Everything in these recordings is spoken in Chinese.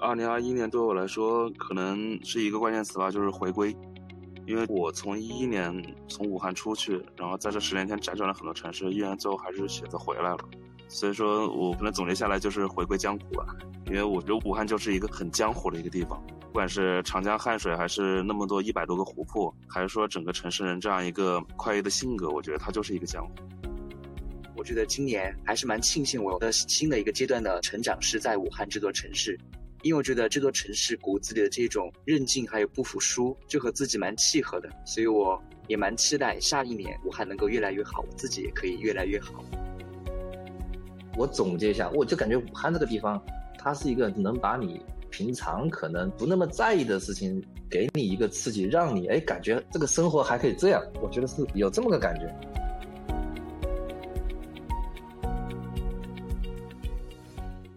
二零二一年对我来说可能是一个关键词吧，就是回归。因为我从一一年从武汉出去，然后在这十年间辗转了很多城市，依然最后还是选择回来了。所以说我可能总结下来就是回归江湖吧。因为我觉得武汉就是一个很江湖的一个地方，不管是长江汉水，还是那么多一百多个湖泊，还是说整个城市人这样一个快意的性格，我觉得它就是一个江湖。我觉得今年还是蛮庆幸我的新的一个阶段的成长是在武汉这座城市。因为我觉得这座城市骨子里的这种韧劲还有不服输，就和自己蛮契合的，所以我也蛮期待下一年武汉能够越来越好，我自己也可以越来越好。我总结一下，我就感觉武汉这个地方，它是一个能把你平常可能不那么在意的事情，给你一个刺激，让你哎感觉这个生活还可以这样，我觉得是有这么个感觉。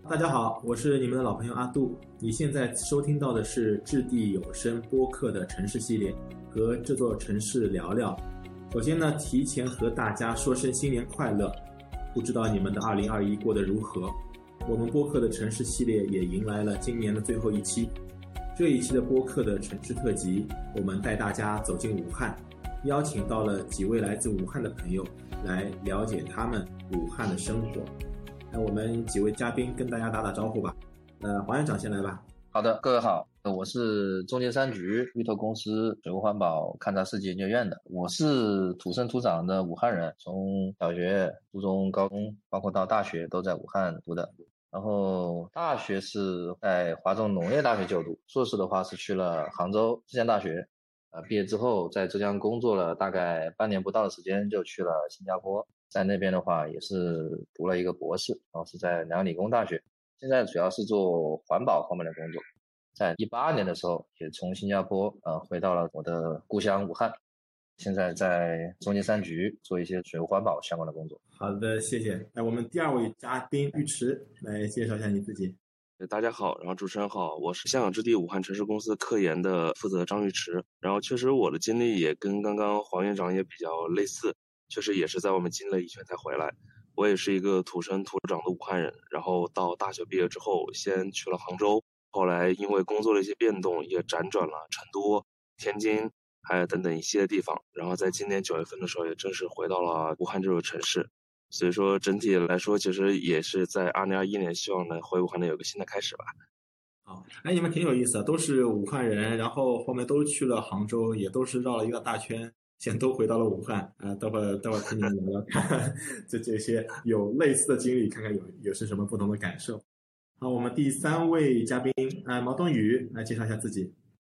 大家好，我是你们的老朋友阿杜。你现在收听到的是掷地有声播客的城市系列，和这座城市聊聊。首先呢，提前和大家说声新年快乐。不知道你们的二零二一过得如何？我们播客的城市系列也迎来了今年的最后一期。这一期的播客的城市特辑，我们带大家走进武汉，邀请到了几位来自武汉的朋友，来了解他们武汉的生活。那我们几位嘉宾跟大家打打招呼吧。呃，黄院长先来吧。好的，各位好，我是中金三局芋头公司水务环保勘察设计研究院的。我是土生土长的武汉人，从小学、初中、高中，包括到大学都在武汉读的。然后大学是在华中农业大学就读，硕士的话是去了杭州浙江大学。呃，毕业之后在浙江工作了大概半年不到的时间，就去了新加坡。在那边的话，也是读了一个博士，然后是在南洋理工大学，现在主要是做环保方面的工作。在一八年的时候，也从新加坡呃回到了我的故乡武汉，现在在中金三局做一些水务环保相关的工作。好的，谢谢。那我们第二位嘉宾尉迟来介绍一下你自己。大家好，然后主持人好，我是香港置地武汉城市公司科研的负责张尉迟。然后确实我的经历也跟刚刚黄院长也比较类似。确实也是在外面经历了一圈才回来。我也是一个土生土长的武汉人，然后到大学毕业之后，先去了杭州，后来因为工作的一些变动，也辗转了成都、天津，还有等等一系列地方。然后在今年九月份的时候，也正式回到了武汉这座城市。所以说整体来说，其实也是在二零二一年，希望能回武汉能有个新的开始吧。好，哎，你们挺有意思的，都是武汉人，然后后面都去了杭州，也都是绕了一个大圈。现在都回到了武汉啊！待会儿待会儿听你们聊聊，看 这这些有类似的经历，看看有有是什么不同的感受。好，我们第三位嘉宾啊，毛冬雨来介绍一下自己。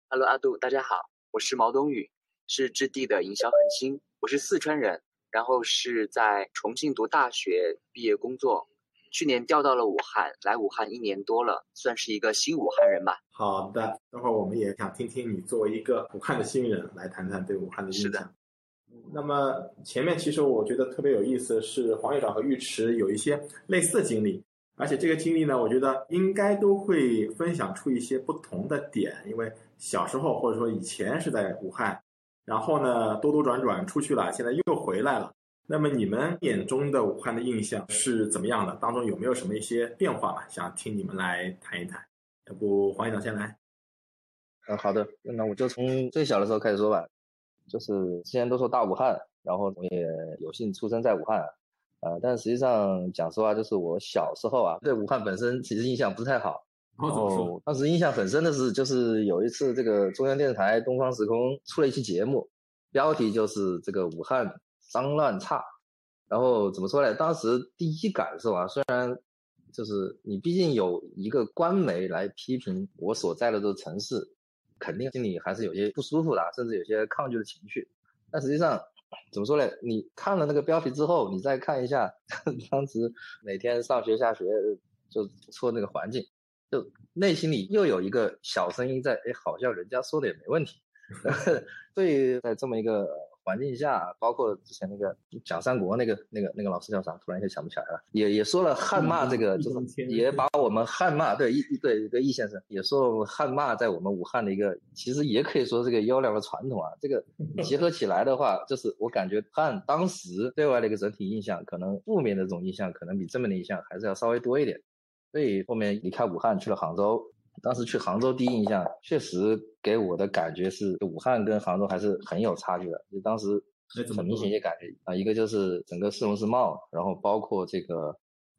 Hello，阿杜，大家好，我是毛冬雨，是质地的营销核心。我是四川人，然后是在重庆读大学毕业工作。去年调到了武汉，来武汉一年多了，算是一个新武汉人吧。好的，等会儿我们也想听听你作为一个武汉的新人，来谈谈对武汉的印象。是的。那么前面其实我觉得特别有意思，是黄院长和尉迟有一些类似的经历，而且这个经历呢，我觉得应该都会分享出一些不同的点，因为小时候或者说以前是在武汉，然后呢兜兜转转出去了，现在又回来了。那么你们眼中的武汉的印象是怎么样的？当中有没有什么一些变化吧？想听你们来谈一谈。要不黄院长先来。嗯，好的，那我就从最小的时候开始说吧。就是之前都说大武汉，然后我也有幸出生在武汉，呃，但实际上讲实话，就是我小时候啊，对武汉本身其实印象不是太好。然后当时印象很深的是，就是有一次这个中央电视台东方时空出了一期节目，标题就是这个武汉。脏乱差，然后怎么说呢？当时第一感受啊，虽然就是你毕竟有一个官媒来批评我所在的这个城市，肯定心里还是有些不舒服的，甚至有些抗拒的情绪。但实际上怎么说呢？你看了那个标题之后，你再看一下 当时每天上学下学就说那个环境，就内心里又有一个小声音在，哎，好像人家说的也没问题。所以在这么一个。环境下，包括之前那个讲三国那个那个那个老师叫啥？突然一下想不起来了。也也说了汉骂这个，就是也把我们汉骂对一对一个易先生也说了汉骂在我们武汉的一个，其实也可以说这个优良的传统啊。这个 结合起来的话，就是我感觉汉当时对外的一个整体印象，可能负面的这种印象，可能比正面的印象还是要稍微多一点。所以后面离开武汉去了杭州，当时去杭州第一印象，确实给我的感觉是武汉跟杭州还是很有差距的。就当时很明显也感觉啊，一个就是整个市容市貌，然后包括这个，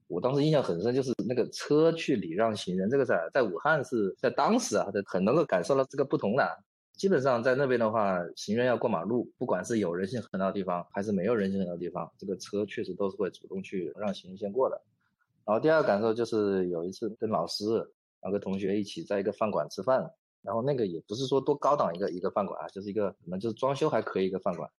我当时印象很深，就是那个车去礼让行人，这个事儿在武汉是在当时啊，很能够感受到这个不同的。基本上在那边的话，行人要过马路，不管是有人行横道的地方，还是没有人行横道的地方，这个车确实都是会主动去让行人先过的。然后第二个感受就是有一次跟老师，两个同学一起在一个饭馆吃饭，然后那个也不是说多高档一个一个饭馆啊，就是一个可能就是装修还可以一个饭馆。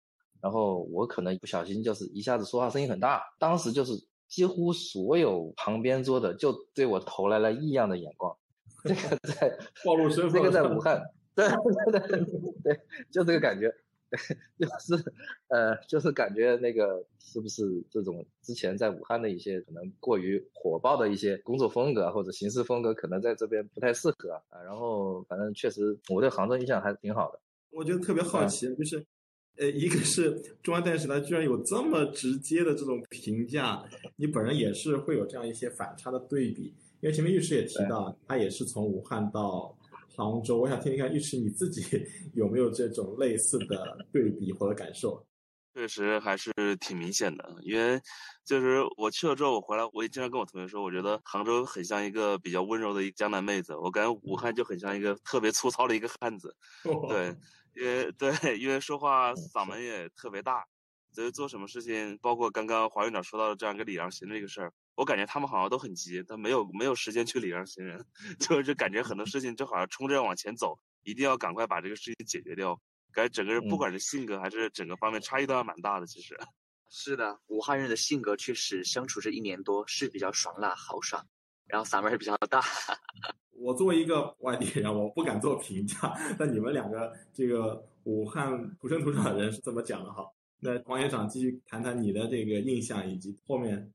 然后我可能不小心就是一下子说话声音很大，当时就是几乎所有旁边桌的就对我投来了异样的眼光。这个在暴露身份，这个在 武汉。对对对对，就这个感觉，就是呃，就是感觉那个是不是这种之前在武汉的一些可能过于火爆的一些工作风格或者行事风格，可能在这边不太适合啊。然后反正确实我对杭州印象还是挺好的。我觉得特别好奇，就是呃，一个是中央电视台居然有这么直接的这种评价，你本人也是会有这样一些反差的对比，因为前面律师也提到，他也是从武汉到。杭州，我想听听看，玉池你自己 有没有这种类似的对比或者感受？确实还是挺明显的，因为就是我去了之后，我回来我也经常跟我同学说，我觉得杭州很像一个比较温柔的一个江南妹子，我感觉武汉就很像一个特别粗糙的一个汉子。对，因为对，因为说话嗓门也特别大，所以做什么事情，包括刚刚华院长说到的这样一个礼让行这个事儿。我感觉他们好像都很急，他没有没有时间去礼让行人，就是感觉很多事情就好像冲着要往前走，一定要赶快把这个事情解决掉。感觉整个人不管是性格还是整个方面差异都还蛮大的。其实，是的，武汉人的性格确实相处这一年多是比较爽辣豪爽，然后嗓门也比较大。我作为一个外地人，我不敢做评价。那你们两个这个武汉土生土长的人是怎么讲的哈？那王院长继续谈谈你的这个印象以及后面。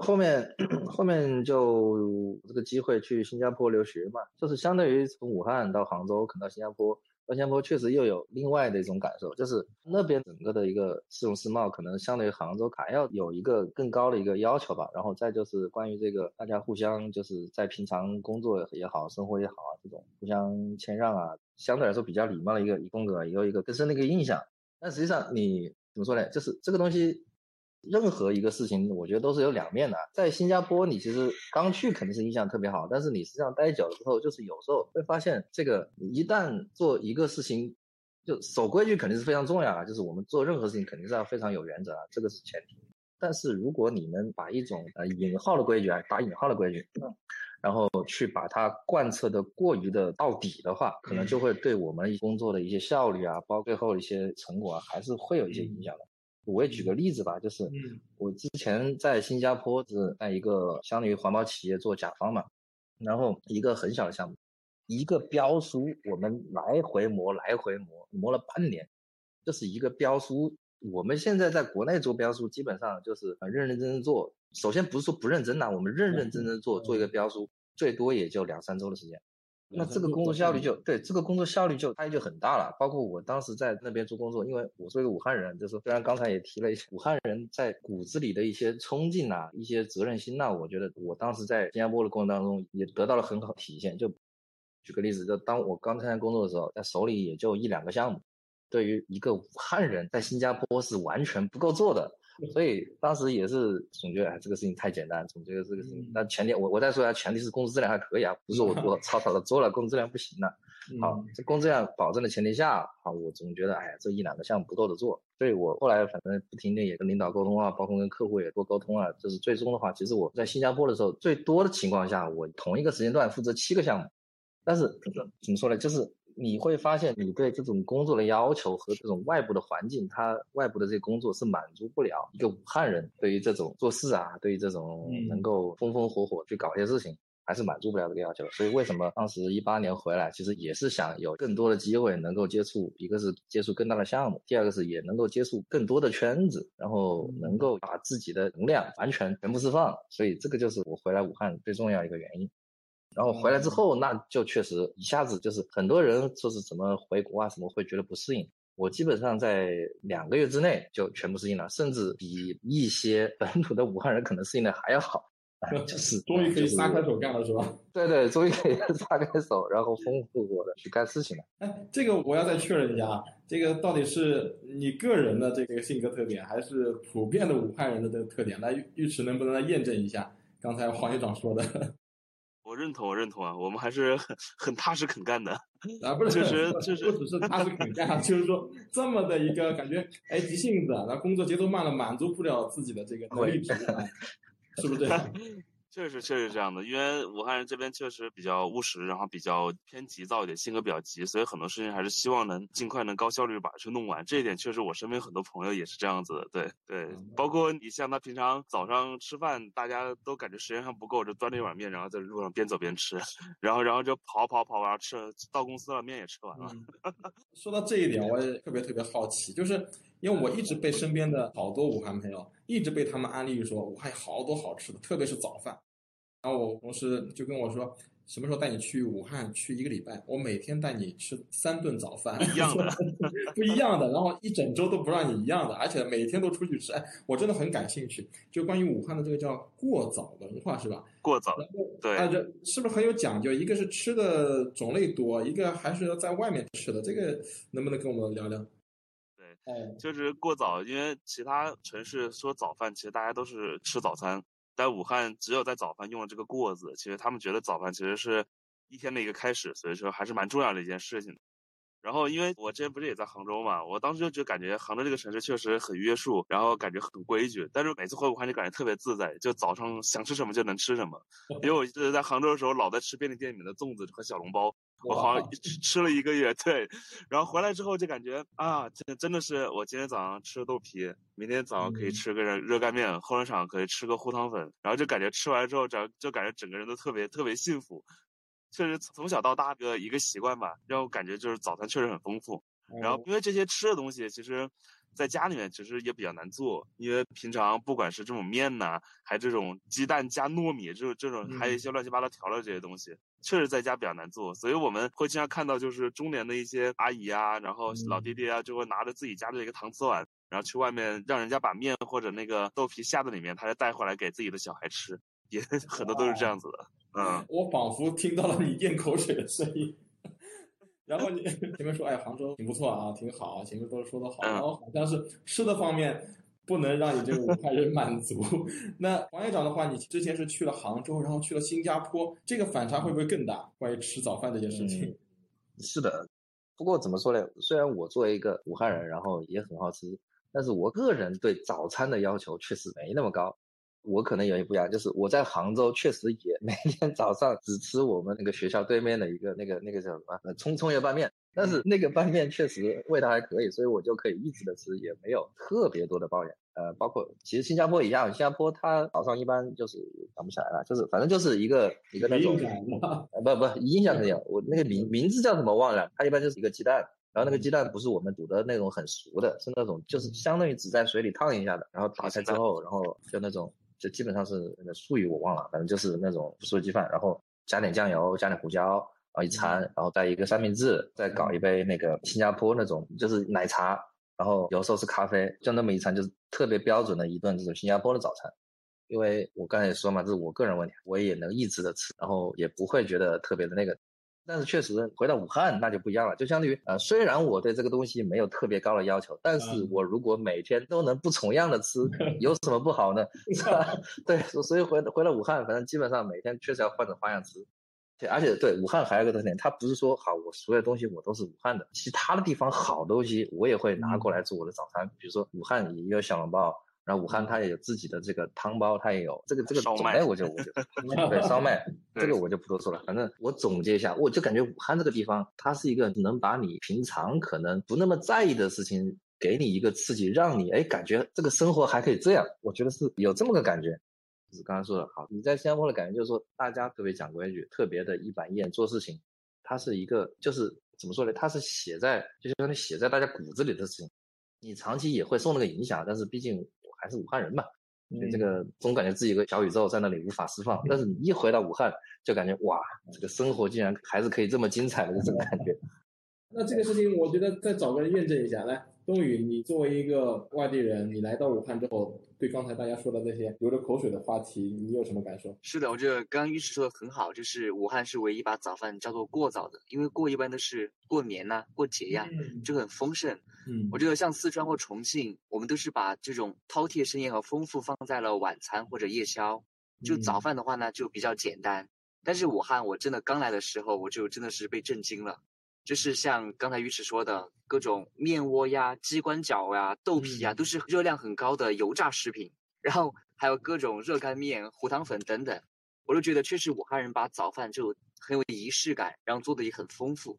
后面后面就这个机会去新加坡留学嘛，就是相当于从武汉到杭州，可能到新加坡，到新加坡确实又有另外的一种感受，就是那边整个的一个市容市貌，可能相对于杭州还要有一个更高的一个要求吧。然后再就是关于这个大家互相就是在平常工作也好，生活也好啊，这种互相谦让啊，相对来说比较礼貌的一个一风格，也有一个更深的一个印象。但实际上你怎么说呢？就是这个东西。任何一个事情，我觉得都是有两面的。在新加坡，你其实刚去肯定是印象特别好，但是你实际上待久了之后，就是有时候会发现，这个一旦做一个事情，就守规矩肯定是非常重要啊。就是我们做任何事情肯定是要非常有原则啊，这个是前提。但是如果你们把一种呃引号的规矩啊，打引号的规矩，然后去把它贯彻的过于的到底的话，可能就会对我们工作的一些效率啊，包括最后一些成果啊，还是会有一些影响的。我也举个例子吧，就是我之前在新加坡是在一个相当于环保企业做甲方嘛，然后一个很小的项目，一个标书我们来回磨来回磨磨了半年，就是一个标书。我们现在在国内做标书，基本上就是很认认真真做。首先不是说不认真呐，我们认认真真做做一个标书，最多也就两三周的时间。那这个工作效率就对这个工作效率就差异就很大了。包括我当时在那边做工作，因为我作为一个武汉人，就是虽然刚才也提了一些武汉人在骨子里的一些冲劲呐，一些责任心呐，我觉得我当时在新加坡的过程当中也得到了很好体现。就举个例子，就当我刚参加工作的时候，在手里也就一两个项目，对于一个武汉人在新加坡是完全不够做的。所以当时也是总觉得哎，这个事情太简单，总觉得这个事情。那前提我我再说一下，前提是工作质量还可以啊，不是我我草草的做了，工作质量不行了。好，这工作质量保证的前提下，好，我总觉得哎，这一两个项目不够的做。所以我后来反正不停的也跟领导沟通啊，包括跟客户也多沟通啊。就是最终的话，其实我在新加坡的时候，最多的情况下，我同一个时间段负责七个项目。但是怎么说呢，就是。你会发现，你对这种工作的要求和这种外部的环境，它外部的这些工作是满足不了一个武汉人对于这种做事啊，对于这种能够风风火火去搞一些事情，还是满足不了这个要求。所以为什么当时一八年回来，其实也是想有更多的机会能够接触，一个是接触更大的项目，第二个是也能够接触更多的圈子，然后能够把自己的能量完全全部释放。所以这个就是我回来武汉最重要一个原因。然后回来之后，那就确实一下子就是很多人说是怎么回国啊，什么会觉得不适应。我基本上在两个月之内就全部适应了，甚至比一些本土的武汉人可能适应的还要好。就 是终于可以撒开手干了，是吧？对对，终于可以撒开手，然后风风火火的去干事情了。哎，这个我要再确认一下啊，这个到底是你个人的这个性格特点，还是普遍的武汉人的这个特点？来，尉迟能不能来验证一下刚才黄院长说的？我认同，我认同啊，我们还是很很踏实肯干的。啊，不是，确实不只是踏实肯干，就是说这么的一个感觉，哎，急性子，然后工作节奏慢了，满足不了自己的这个能力 是不是这样？确实确实这样的，因为武汉人这边确实比较务实，然后比较偏急躁一点，性格比较急，所以很多事情还是希望能尽快能高效率把它去弄完。这一点确实我身边很多朋友也是这样子的，对对，包括你像他平常早上吃饭，大家都感觉时间上不够，就端着一碗面，然后在路上边走边吃，然后然后就跑跑跑完吃，到公司了面也吃完了。嗯，说到这一点，我也特别特别好奇，就是因为我一直被身边的好多武汉朋友一直被他们安利说武汉有好多好吃的，特别是早饭。然后我同事就跟我说，什么时候带你去武汉去一个礼拜，我每天带你吃三顿早饭，一样的，不一样的，然后一整周都不让你一样的，而且每天都出去吃。哎，我真的很感兴趣，就关于武汉的这个叫过早文化是吧？过早，对啊，这是不是很有讲究？一个是吃的种类多，一个还是要在外面吃的，这个能不能跟我们聊聊？对，哎，就是过早，因为其他城市说早饭，其实大家都是吃早餐，但武汉只有在早饭用了这个“过”字，其实他们觉得早饭其实是一天的一个开始，所以说还是蛮重要的一件事情。然后，因为我之前不是也在杭州嘛，我当时就就感觉杭州这个城市确实很约束，然后感觉很规矩。但是每次回武汉就感觉特别自在，就早上想吃什么就能吃什么。因为我记得在杭州的时候，老在吃便利店里面的粽子和小笼包，我好像吃吃了一个月，对。然后回来之后就感觉啊，这真的是我今天早上吃豆皮，明天早上可以吃个热干面，后天场可以吃个糊汤粉，然后就感觉吃完之后，整就感觉整个人都特别特别幸福。确实从小到大的一个习惯吧，让我感觉就是早餐确实很丰富。然后因为这些吃的东西，其实在家里面其实也比较难做，因为平常不管是这种面呐、还这种鸡蛋加糯米这种这种，还有一些乱七八糟调料这些东西，确实在家比较难做。所以我们会经常看到，就是中年的一些阿姨啊，然后老爹爹啊，就会拿着自己家的一个搪瓷碗，然后去外面让人家把面或者那个豆皮下在里面，他就带回来给自己的小孩吃，也 很多都是这样子的。嗯，我仿佛听到了你咽口水的声音。然后你前面说，哎，杭州挺不错啊，挺好，前面都说的好，然后好像是吃的方面不能让你这个武汉人满足。那王院长的话，你之前是去了杭州，然后去了新加坡，这个反差会不会更大？关于吃早饭这件事情。嗯是的，不过怎么说呢？虽然我作为一个武汉人，然后也很好吃，但是我个人对早餐的要求确实没那么高。我可能有一不一样，就是我在杭州确实也 每天早上只吃我们那个学校对面的一个那个那个叫什么呃葱葱油拌面，但是那个拌面确实味道还可以，所以我就可以一直的吃，也没有特别多的抱怨。呃，包括其实新加坡一样，新加坡它早上一般就是想不起来了，就是反正就是一个一个那种不不印象肯定有，我那个名名字叫什么忘了，它一般就是一个鸡蛋。然后那个鸡蛋不是我们煮的那种很熟的，是那种就是相当于只在水里烫一下的，然后打开之后，然后就那种就基本上是那个术语我忘了，反正就是那种素鸡饭，然后加点酱油，加点胡椒，然后一餐，然后再一个三明治，再搞一杯那个新加坡那种就是奶茶，然后有时候是咖啡，就那么一餐就是特别标准的一顿这种新加坡的早餐。因为我刚才也说嘛，这是我个人问题，我也能一直的吃，然后也不会觉得特别的那个。但是确实回到武汉那就不一样了，就相当于呃，虽然我对这个东西没有特别高的要求，但是嗯我如果每天都能不重样的吃，有什么不好呢？是吧？对，所以回回了武汉，反正基本上每天确实要换着花样吃。对，而且对武汉还有一个特点，它不是说好我所有东西我都是武汉的，其他的地方好东西我也会拿过来做我的早餐，比如说武汉也有小笼包。然后武汉它也有自己的这个汤包，它也有这个这个种烧麦类，我就我就对烧麦 这个我就不多说了。反正我总结一下，我就感觉武汉这个地方，它是一个能把你平常可能不那么在意的事情，给你一个刺激，让你哎感觉这个生活还可以这样。我觉得是有这么个感觉。就是刚才说的好，你在新加坡的感觉就是说，大家特别讲规矩，特别的一板一眼做事情，它是一个就是怎么说呢？它是写在就相当于写在大家骨子里的事情。你长期也会受那个影响，但是毕竟我还是武汉人嘛，所以这个总感觉自己有个小宇宙在那里无法释放。但是你一回到武汉，就感觉哇，这个生活竟然还是可以这么精彩的，就这种感觉。那这个事情，我觉得再找个人验证一下。来，冬雨，你作为一个外地人，你来到武汉之后，对刚才大家说的那些流着口水的话题，你有什么感受？是的，我觉得刚刚玉石说的很好，就是武汉是唯一把早饭叫做过早的，因为过一般都是过年呐、过节呀、嗯就很丰盛。嗯我觉得像四川或重庆，我们都是把这种饕餮盛宴和丰富放在了晚餐或者夜宵。就早嗯饭的话呢，就比较简单。但是武汉，我真的刚来的时候，我就真的是被震惊了。就是像刚才玉池说的，各种面窝呀、鸡冠饺呀、豆皮呀，嗯都是热量很高的油炸食品。然后还有各种热干面、糊汤粉等等，我就觉得确实武汉人把早饭就很有仪式感，然后做的也很丰富。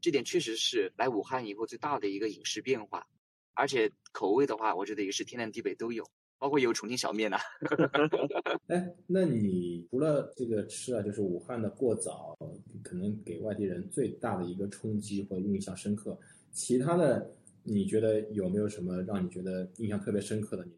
这点确实是来武汉以后最大的一个饮食变化，而且口味的话，我觉得也是天南地北都有，包括有重庆小面呐、哎，那你除了这个吃啊，就是武汉的过早，可能给外地人最大的一个冲击或印象深刻，其他的你觉得有没有什么让你觉得印象特别深刻的？你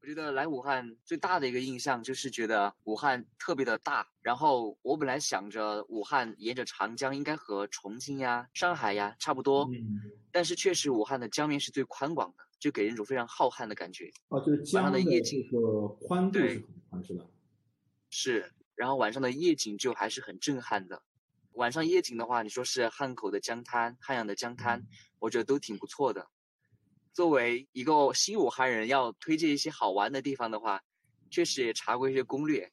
我觉得来武汉最大的一个印象就是觉得武汉特别的大。然后我本来想着武汉沿着长江应该和重庆呀、上海呀差不多，嗯，但是确实武汉的江面是最宽广的，就给人一种非常浩瀚的感觉。哦，就是江上的的夜景这个宽度是吧？是，然后晚上的夜景就还是很震撼的。晚上夜景的话，你说是汉口的江滩、汉阳的江滩，我觉得都挺不错的。作为一个新武汉人，要推荐一些好玩的地方的话，确实也查过一些攻略。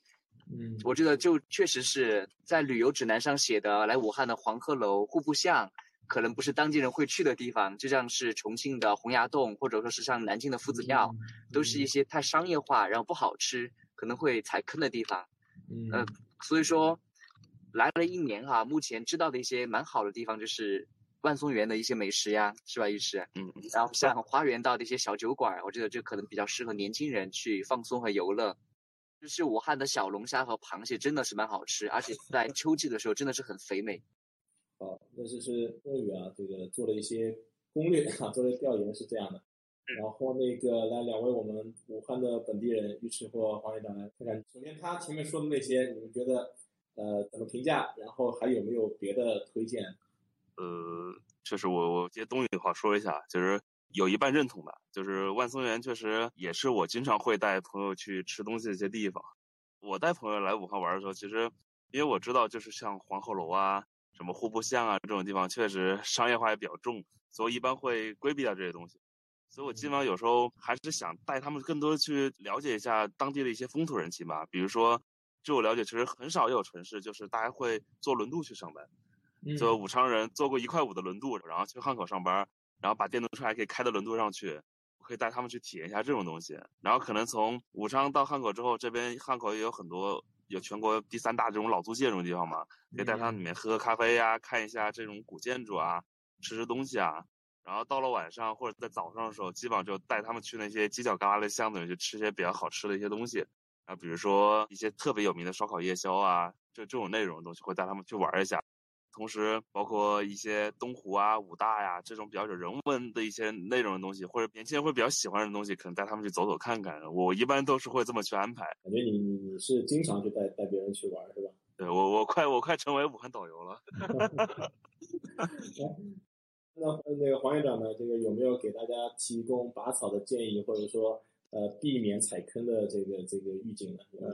嗯，我觉得就确实是在旅游指南上写的，来武汉的黄鹤楼、户部巷，可能不是当地人会去的地方，就像是重庆的洪崖洞，或者说是像南京的夫子庙，都是一些太商业化，然后不好吃，可能会踩坑的地方。嗯呃所以说，来了一年哈，目前知道的一些蛮好的地方就是万松园的一些美食呀，是吧，玉石？嗯，嗯然后像花园道的一些小酒馆，我觉得这可能比较适合年轻人去放松和游乐。就是武汉的小龙虾和螃蟹真的是蛮好吃，而且在秋季的时候真的是很肥美。好，那就是冬雨啊，这个做了一些攻略啊，做了调研是这样的。然后那个来两位我们武汉的本地人，尉迟或黄院长来看看。首先他前面说的那些，你们觉得呃怎么评价？然后还有没有别的推荐？呃，确实我我接东雨的话说一下，就是有一半认同的，就是万松园确实也是我经常会带朋友去吃东西的一些地方。我带朋友来武汉玩的时候，其实因为我知道，就是像黄鹤楼啊、什么户部巷啊这种地方，确实商业化也比较重，所以我一般会规避掉这些东西。所以我基本上有时候还是想带他们更多的去了解一下当地的一些风土人情吧。比如说，据我了解，其实很少有城市就是大家会坐轮渡去上班。嗯就武昌人坐过一块五的轮渡，然后去汉口上班，然后把电动车还可以开到轮渡上去，我可以带他们去体验一下这种东西。然后可能从武昌到汉口之后，这边汉口也有很多有全国第三大这种老租界这种地方嘛，可以带他们里面喝喝咖啡呀、看一下这种古建筑啊，吃吃东西啊。然后到了晚上或者在早上的时候，基本上就带他们去那些犄角旮旯的巷子里去吃一些比较好吃的一些东西。啊，比如说一些特别有名的烧烤夜宵啊，就这种内容的东西会带他们去玩一下。同时，包括一些东湖啊、武大呀、这种比较有人文的一些内容的东西，或者年轻人会比较喜欢的东西，可能带他们去走走看看。我一般都是会这么去安排。感觉你你你是经常去带带别人去玩是吧？对我我快我快成为武汉导游了。那那个黄院长呢？这个有没有给大家提供拔草的建议，或者说呃避免踩坑的这个这个预警呢？有没有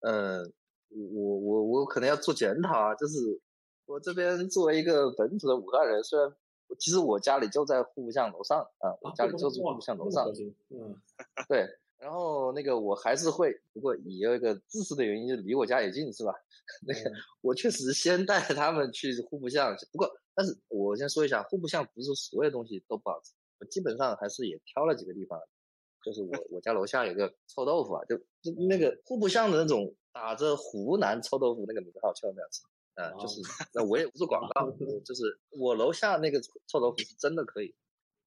呃，我我我可能要做检讨啊，就是我这边作为一个本土的武汉人，虽然其实我家里就在户部巷楼上啊，我家里就住户部巷楼上，嗯，对，然后那个我还是会，不过也有一个自私的原因，就是离我家也近，是吧？那个我确实先带他们去户部巷，不过但是我先说一下，户部巷不是所有东西都不好吃，我基本上还是也挑了几个地方，就是我我家楼下有个臭豆腐啊，就就那个户部巷的那种打着湖南臭豆腐那个名号，千万不要吃。啊、就是那我也不做广告，就是我楼下那个臭豆腐是真的可以，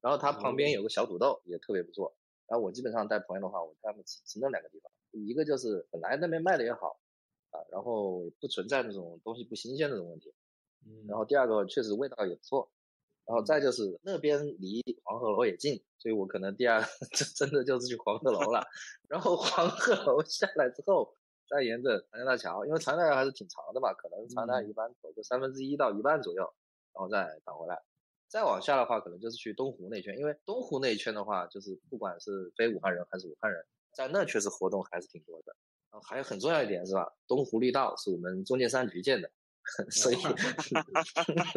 然后它旁边有个小土豆也特别不错。然后我基本上带朋友的话，我带他们吃吃那两个地方，一个就是本来那边卖的也好，啊，然后不存在那种东西不新鲜那种问题。然后第二个确实味道也不错，然后再就是那边离黄鹤楼也近，所以我可能第二 就真的就是去黄鹤楼了。然后黄鹤楼下来之后，再沿着长江大桥，因为长江大桥还是挺长的嘛，可能长江一般走个三分之一到一半左右，然后再返回来。再往下的话，可能就是去东湖那圈，因为东湖那一圈的话，就是不管是非武汉人还是武汉人，在那确实活动还是挺多的。然后还有很重要一点是吧？东湖绿道是我们中建三局建的，所以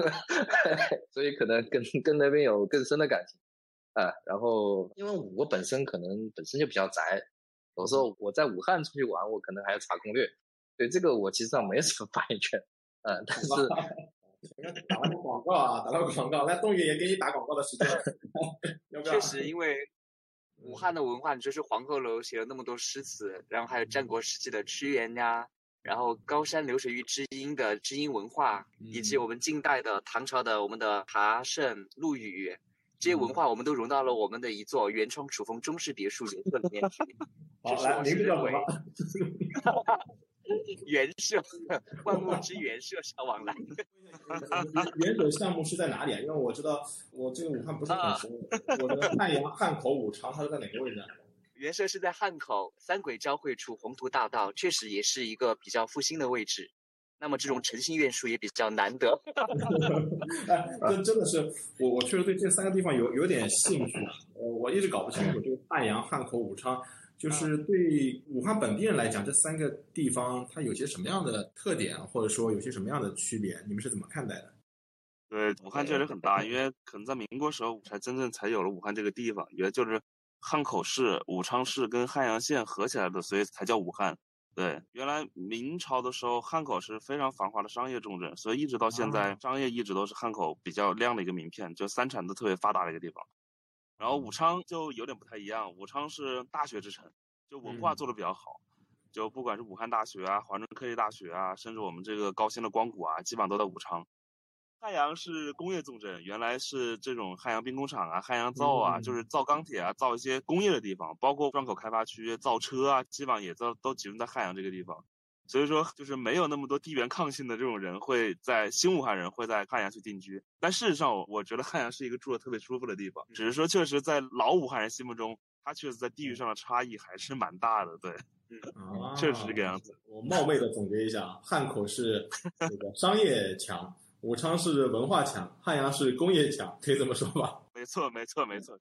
所以可能跟跟那边有更深的感情啊。然后因为我本身可能本身就比较宅，有时候我在武汉出去玩，我可能还要查攻略，对这个我其实上没什么发言权，嗯，但是。打个广告啊，打个广告，来东爷也给你打广告的时间，确实，因为武汉的文化，你就是黄鹤楼写了那么多诗词，然后还有战国时期的屈原呀，然后高山流水遇知音的知音文化，以及我们近代的唐朝的我们的茶圣陆羽，这些文化我们都融到了我们的一座原创楚风中式别墅原色里面去。好，来，名字叫什么？原社，万物之原，社上往来。原本项目是在哪里啊？因为我知道我这个武汉不是很熟，我的汉阳、汉口、武昌，它是在哪个位置？原社是在汉口三轨交汇处宏图大道，确实也是一个比较复兴的位置。那么这种诚信院数也比较难得。哎，这真的是我，我确实对这三个地方有有点兴趣。呃，我一直搞不清楚这个汉阳、汉口、武昌。就是对武汉本地人来讲，这三个地方它有些什么样的特点，或者说有些什么样的区别？你们是怎么看待的？对，武汉确实很大，因为可能在民国时候才真正才有了武汉这个地方，也就是汉口市、武昌市跟汉阳县合起来的，所以才叫武汉。对，原来明朝的时候，汉口是非常繁华的商业重镇，所以一直到现在，商业一直都是汉口比较亮的一个名片，就三产都特别发达的一个地方。然后武昌就有点不太一样，武昌是大学之城，就文化做的比较好，就不管是武汉大学啊、华中科技大学啊，甚至我们这个高新的光谷啊，基本上都在武昌。汉阳是工业重镇，原来是这种汉阳兵工厂啊、汉阳造啊，就是造钢铁啊、造一些工业的地方，包括双口开发区造车啊，基本上也都都集中在汉阳这个地方。所以说，就是没有那么多地缘抗性的这种人会在新武汉人会在汉阳去定居。但事实上，我觉得汉阳是一个住的特别舒服的地方。只是说，确实在老武汉人心目中，它确实在地域上的差异还是蛮大的。对，嗯，确实是这个样子。我冒昧的总结一下，汉口是 这个商业强，武昌是文化强，汉阳是工业强，可以这么说吧？没错，没错，没错，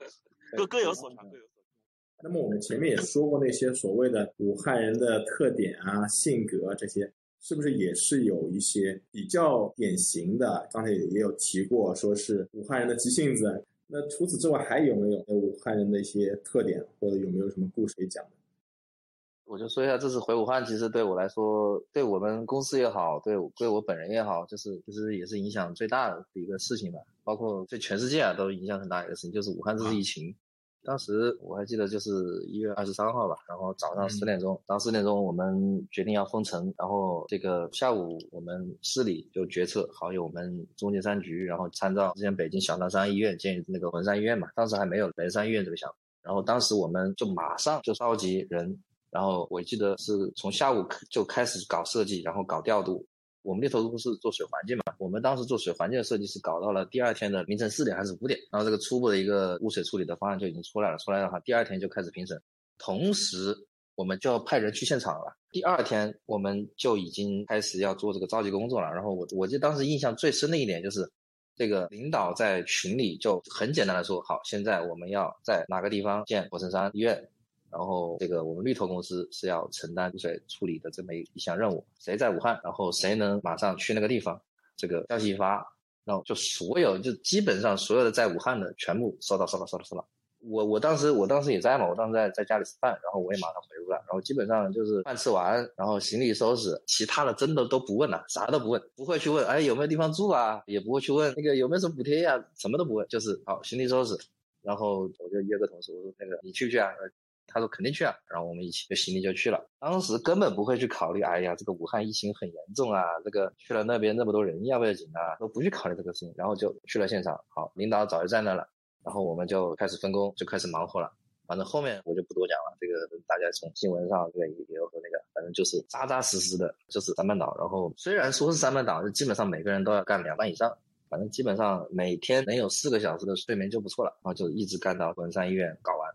各各有所长，各有所。那么我们前面也说过那些所谓的武汉人的特点啊、性格啊这些，是不是也是有一些比较典型的？刚才也也有提过，说是武汉人的急性子。那除此之外，还有没有武汉人的一些特点，或者有没有什么故事可以讲的？我就说一下，这次回武汉，其实对我来说，对我们公司也好，对对我本人也好，就是其实也是影响最大的一个事情吧。包括对全世界啊，都影响很大一个事情，就是武汉这次疫情。当时我还记得，就是一月二十三号吧，然后早上十点钟，到十点钟我们决定要封城，然后这个下午我们市里就决策，好有我们中建三局，然后参照之前北京小南山医院建那个文山医院嘛，当时还没有雷山医院这个项目，然后当时我们就马上就召集人，然后我记得是从下午就开始搞设计，然后搞调度。我们猎头公司做水环境嘛，我们当时做水环境的设计是搞到了第二天的凌晨四点还是五点，然后这个初步的一个污水处理的方案就已经出来了。出来的话，第二天就开始评审，同时我们就要派人去现场了。第二天我们就已经开始要做这个召集工作了。然后我我记得当时印象最深的一点就是，这个领导在群里就很简单的说：好，现在我们要在哪个地方建火神山医院。然后这个我们绿头公司是要承担污水处理的这么一一项任务，谁在武汉，然后谁能马上去那个地方，这个消息一发，然后就所有就基本上所有的在武汉的全部收到收到收到收到。我我当时我当时也在嘛，我当时在在家里吃饭，然后我也马上回屋了，然后基本上就是饭吃完，然后行李收拾，其他的真的都不问了，啥都不问，不会去问，哎有没有地方住啊，也不会去问那个有没有什么补贴呀，什么都不问，就是好行李收拾，然后我就约个同事，我说那个你去不去啊？他说肯定去啊，然后我们一起就行李就去了。当时根本不会去考虑，哎呀，这个武汉疫情很严重啊，这个去了那边那么多人要不要紧啊，都不去考虑这个事情，然后就去了现场。好，领导早就在那了，然后我们就开始分工，就开始忙活了。反正后面我就不多讲了，这个大家从新闻上对也有和那个，反正就是扎扎实实的，就是三班倒。然后虽然说是三班倒，就基本上每个人都要干两班以上，反正基本上每天能有四个小时的睡眠就不错了。然后就一直干到文山医院搞完。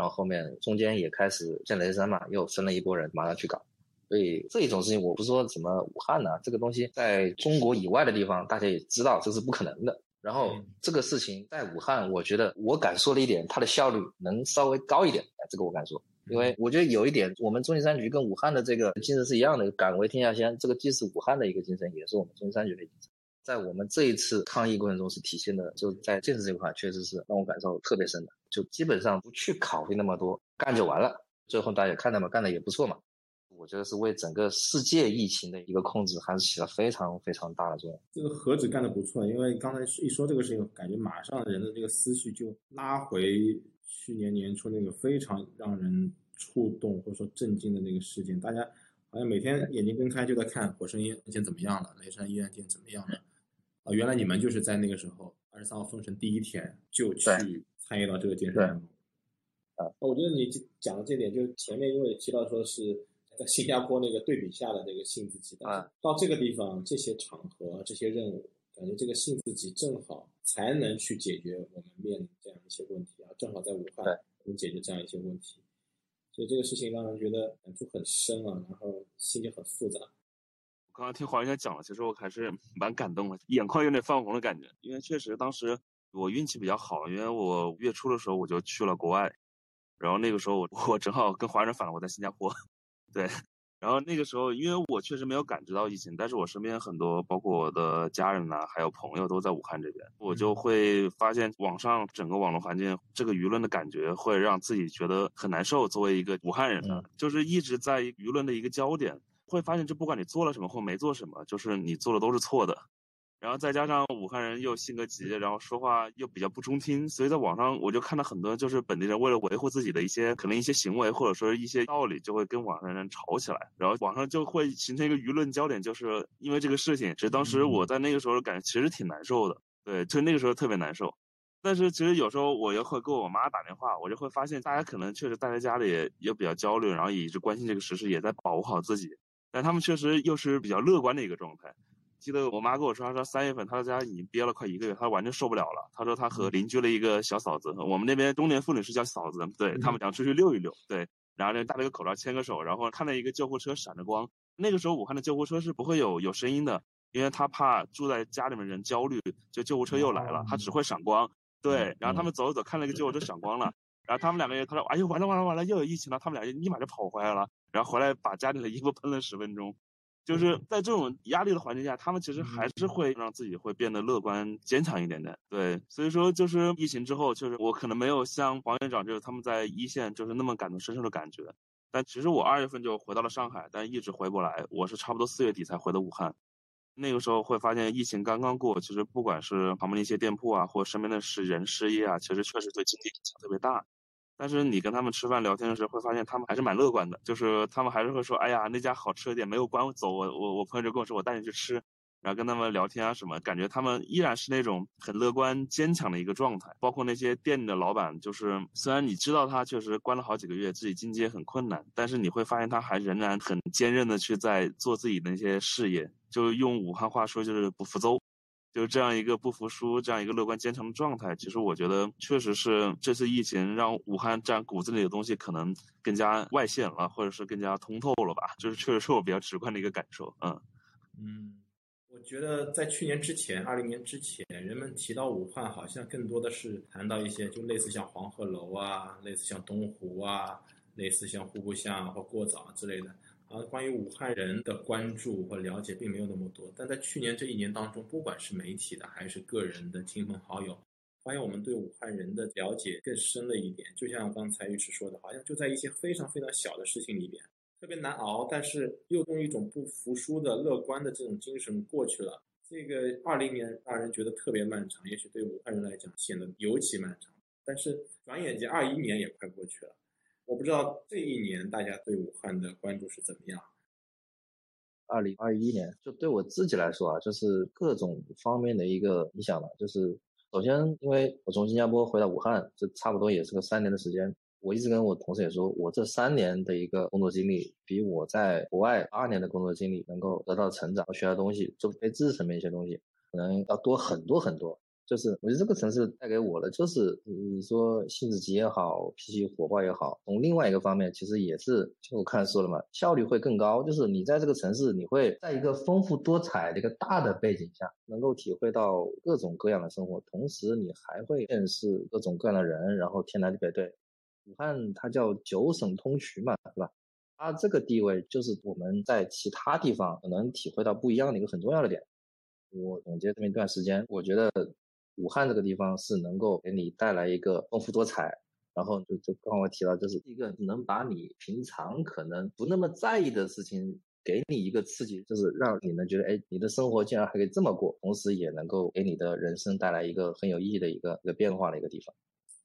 然后后面中间也开始建雷山嘛，又分了一波人，马上去搞。所以这一种事情，我不是说什么武汉呢，这个东西在中国以外的地方，大家也知道这是不可能的。然后这个事情在武汉，我觉得我敢说的一点，它的效率能稍微高一点，这个我敢说。因为我觉得有一点，我们中信三局跟武汉的这个精神是一样的，敢为天下先。这个既是武汉的一个精神，也是我们中信三局的精神。在我们这一次抗疫过程中是体现的，就在建设这块，确实是让我感受特别深的。就基本上不去考虑那么多，干就完了。最后大家也看到嘛，干的也不错嘛。我觉得是为整个世界疫情的一个控制，还是起了非常非常大的作用。这个何止干的不错，因为刚才一说这个事情，感觉马上人的这个思绪就拉回去年年初那个非常让人。触动或者说震惊的那个事件，大家好像每天眼睛睁开就在看火神医院怎么样了，雷山医院怎么样了。啊，原来你们就是在那个时候二十三号封城第一天就去参与到这个建设当中。啊，我觉得你讲的这点，就前面因为提到说是在新加坡那个对比下的那个性自己啊，到这个地方这些场合这些任务，感觉这个性自己正好才能去解决我们面临这样一些问题啊，正好在武汉能解决这样一些问题。所以这个事情让人觉得感触很深啊，然后心情很复杂。我刚刚听黄先生讲了，其实我还是蛮感动的，眼眶有点泛红的感觉。因为确实当时我运气比较好，因为我月初的时候我就去了国外，然后那个时候我 我正好跟华人反了，我在新加坡，对。然后那个时候，因为我确实没有感知到疫情，但是我身边很多，包括我的家人呐，还有朋友都在武汉这边，我就会发现网上整个网络环境，这个舆论的感觉会让自己觉得很难受。作为一个武汉人呢，就是一直在舆论的一个焦点，会发现这不管你做了什么或没做什么，就是你做的都是错的。然后再加上武汉人又性格急，然后说话又比较不中听，所以在网上我就看到很多就是本地人为了维护自己的一些可能一些行为或者说一些道理，就会跟网上人吵起来，然后网上就会形成一个舆论焦点，就是因为这个事情。其实当时我在那个时候感觉其实挺难受的，对，就那个时候特别难受。但是其实有时候我又会给我妈打电话，我就会发现大家可能确实待在家里也比较焦虑，然后也一直关心这个时事，也在保护好自己，但他们确实又是比较乐观的一个状态。记得我妈跟我说，她说三月份她在家已经憋了快一个月，她完全受不了了。她说她和邻居的一个小嫂子，我们那边中年妇女是叫嫂子，对他们想出去溜一溜，对，然后呢戴了个口罩牵个手，然后看到一个救护车闪着光。那个时候武汉的救护车是不会有有声音的，因为他怕住在家里面人焦虑，就救护车又来了，他只会闪光。对，然后他们走着走，看了一个救护车闪光了，然后他们两个人他说，哎呦完了完了完了，又有疫情了，他们俩就立马就跑回来了，然后回来把家里的衣服喷了十分钟。就是在这种压力的环境下，他们其实还是会让自己会变得乐观坚强一点点。对，所以说就是疫情之后，就是我可能没有像黄院长就是他们在一线就是那么感同身受的感觉。但其实我二月份就回到了上海，但一直回不来。我是差不多四月底才回的武汉。那个时候会发现疫情刚刚过，其实不管是旁边的一些店铺啊，或身边的是人失业啊，其实确实对经济影响特别大。但是你跟他们吃饭聊天的时候，会发现他们还是蛮乐观的，就是他们还是会说，哎呀，那家好吃的店没有关，走，我我我朋友就跟我说，我带你去吃，然后跟他们聊天啊什么，感觉他们依然是那种很乐观坚强的一个状态。包括那些店里的老板，就是虽然你知道他确实关了好几个月，自己经济也很困难，但是你会发现他还仍然很坚韧的去在做自己的那些事业，就用武汉话说就是不服周。就这样一个不服输，这样一个乐观坚强的状态，其实我觉得确实是这次疫情让武汉这样骨子里的东西可能更加外显了，或者是更加通透了吧。就是确实是我比较直观的一个感受。嗯嗯，我觉得在去年之前，二零年之前，人们提到武汉，好像更多的是谈到一些就类似像黄鹤楼啊，类似像东湖啊，类似像户部巷或过早之类的。而关于武汉人的关注和了解并没有那么多，但在去年这一年当中，不管是媒体的还是个人的亲朋好友，发现我们对武汉人的了解更深了一点。就像刚才尉迟说的，好像就在一些非常非常小的事情里边，特别难熬，但是又用一种不服输的乐观的这种精神过去了。这个二零年让人觉得特别漫长，也许对武汉人来讲显得尤其漫长。但是转眼间二一年也快过去了。我不知道这一年大家对武汉的关注是怎么样。二零二一年，就对我自己来说啊，就是各种方面的一个影响吧。就是首先，因为我从新加坡回到武汉，这差不多也是个三年的时间。我一直跟我同事也说，我这三年的一个工作经历，比我在国外八年的工作经历能够得到成长、学到东西，就非知识层面一些东西，可能要多很多很多。就是我觉得这个城市带给我的，就是你说性子急也好，脾气火爆也好，从另外一个方面，其实也是就我看说了嘛，效率会更高。就是你在这个城市，你会在一个丰富多彩的一个大的背景下，能够体会到各种各样的生活，同时你还会认识各种各样的人，然后天南地北。对，武汉它叫九省通衢嘛，是吧？它这个地位就是我们在其他地方可能体会到不一样的一个很重要的点。我总结这么一段时间，我觉得。武汉这个地方是能够给你带来一个丰富多彩，然后就就刚刚我提到，就是一个能把你平常可能不那么在意的事情，给你一个刺激，就是让你能觉得，哎，你的生活竟然还可以这么过，同时也能够给你的人生带来一个很有意义的一个一个变化的一个地方。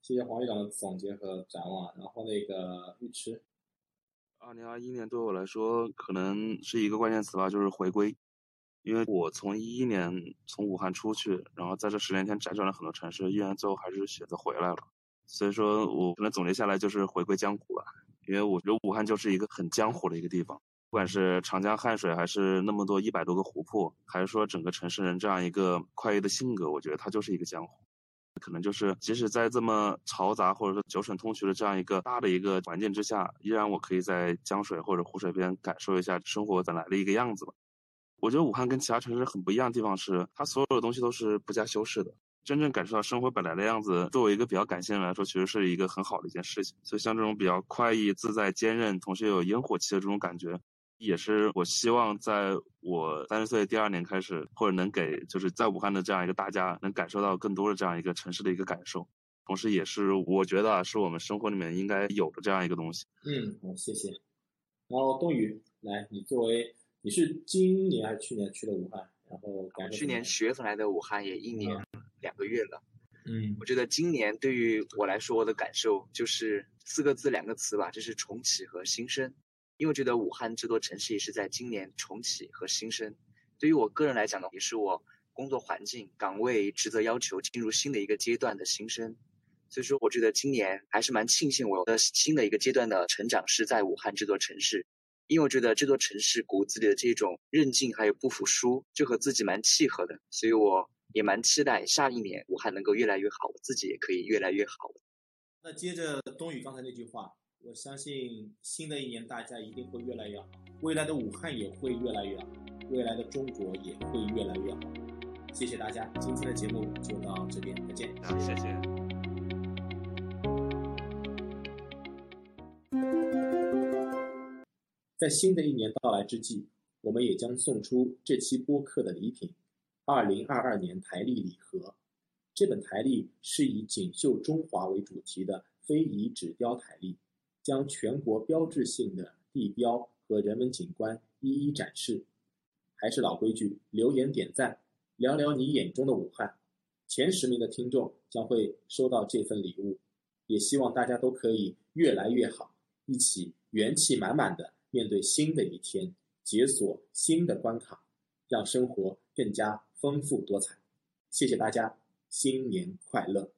谢谢黄局长的总结和展望。然后那个尉迟，二零二一年对我来说可能是一个关键词吧，就是回归。因为我从一一年从武汉出去，然后在这十年间辗转了很多城市，依然最后还是选择回来了。所以说我可能总结下来就是回归江湖吧。因为我觉得武汉就是一个很江湖的一个地方，不管是长江汉水，还是那么多一百多个湖泊，还是说整个城市人这样一个快意的性格，我觉得它就是一个江湖。可能就是即使在这么嘈杂或者说九省通衢的这样一个大的一个环境之下，依然我可以在江水或者湖水边感受一下生活本来的一个样子吧。我觉得武汉跟其他城市很不一样的地方是，它所有的东西都是不加修饰的，真正感受到生活本来的样子。作为一个比较感性人来说，其实是一个很好的一件事情。所以像这种比较快意、自在、坚韧，同时又有烟火气的这种感觉，也是我希望在我三十岁第二年开始，或者能给就是在武汉的这样一个大家能感受到更多的这样一个城市的一个感受，同时也是我觉得是我们生活里面应该有的这样一个东西。嗯，好，谢谢。然后冬雨，来，你作为。你是今年还是去年去的武汉？然后去年十月份来的武汉也一年两个月了。嗯，我觉得今年对于我来说，我的感受就是四个字、两个词吧，就是重启和新生。因为我觉得武汉这座城市也是在今年重启和新生。对于我个人来讲呢，也是我工作环境、岗位、职责要求进入新的一个阶段的新生。所以说，我觉得今年还是蛮庆幸我的新的一个阶段的成长是在武汉这座城市。因为我觉得这座城市骨子里的这种韧劲还有不服输，就和自己蛮契合的，所以我也蛮期待下一年武汉能够越来越好，我自己也可以越来越好。那接着冬雨刚才那句话，我相信新的一年大家一定会越来越好，未来的武汉也会越来越好，未来的中国也会越来越好。谢谢大家，今天的节目就到这边，再见。谢谢。在新的一年到来之际，我们也将送出这期播客的礼品——二零二二年台历礼盒。这本台历是以“锦绣中华”为主题的非遗纸雕台历，将全国标志性的地标和人文景观一一展示。还是老规矩，留言点赞，聊聊你眼中的武汉。前十名的听众将会收到这份礼物。也希望大家都可以越来越好，一起元气满满的。面对新的一天，解锁新的关卡，让生活更加丰富多彩。谢谢大家，新年快乐！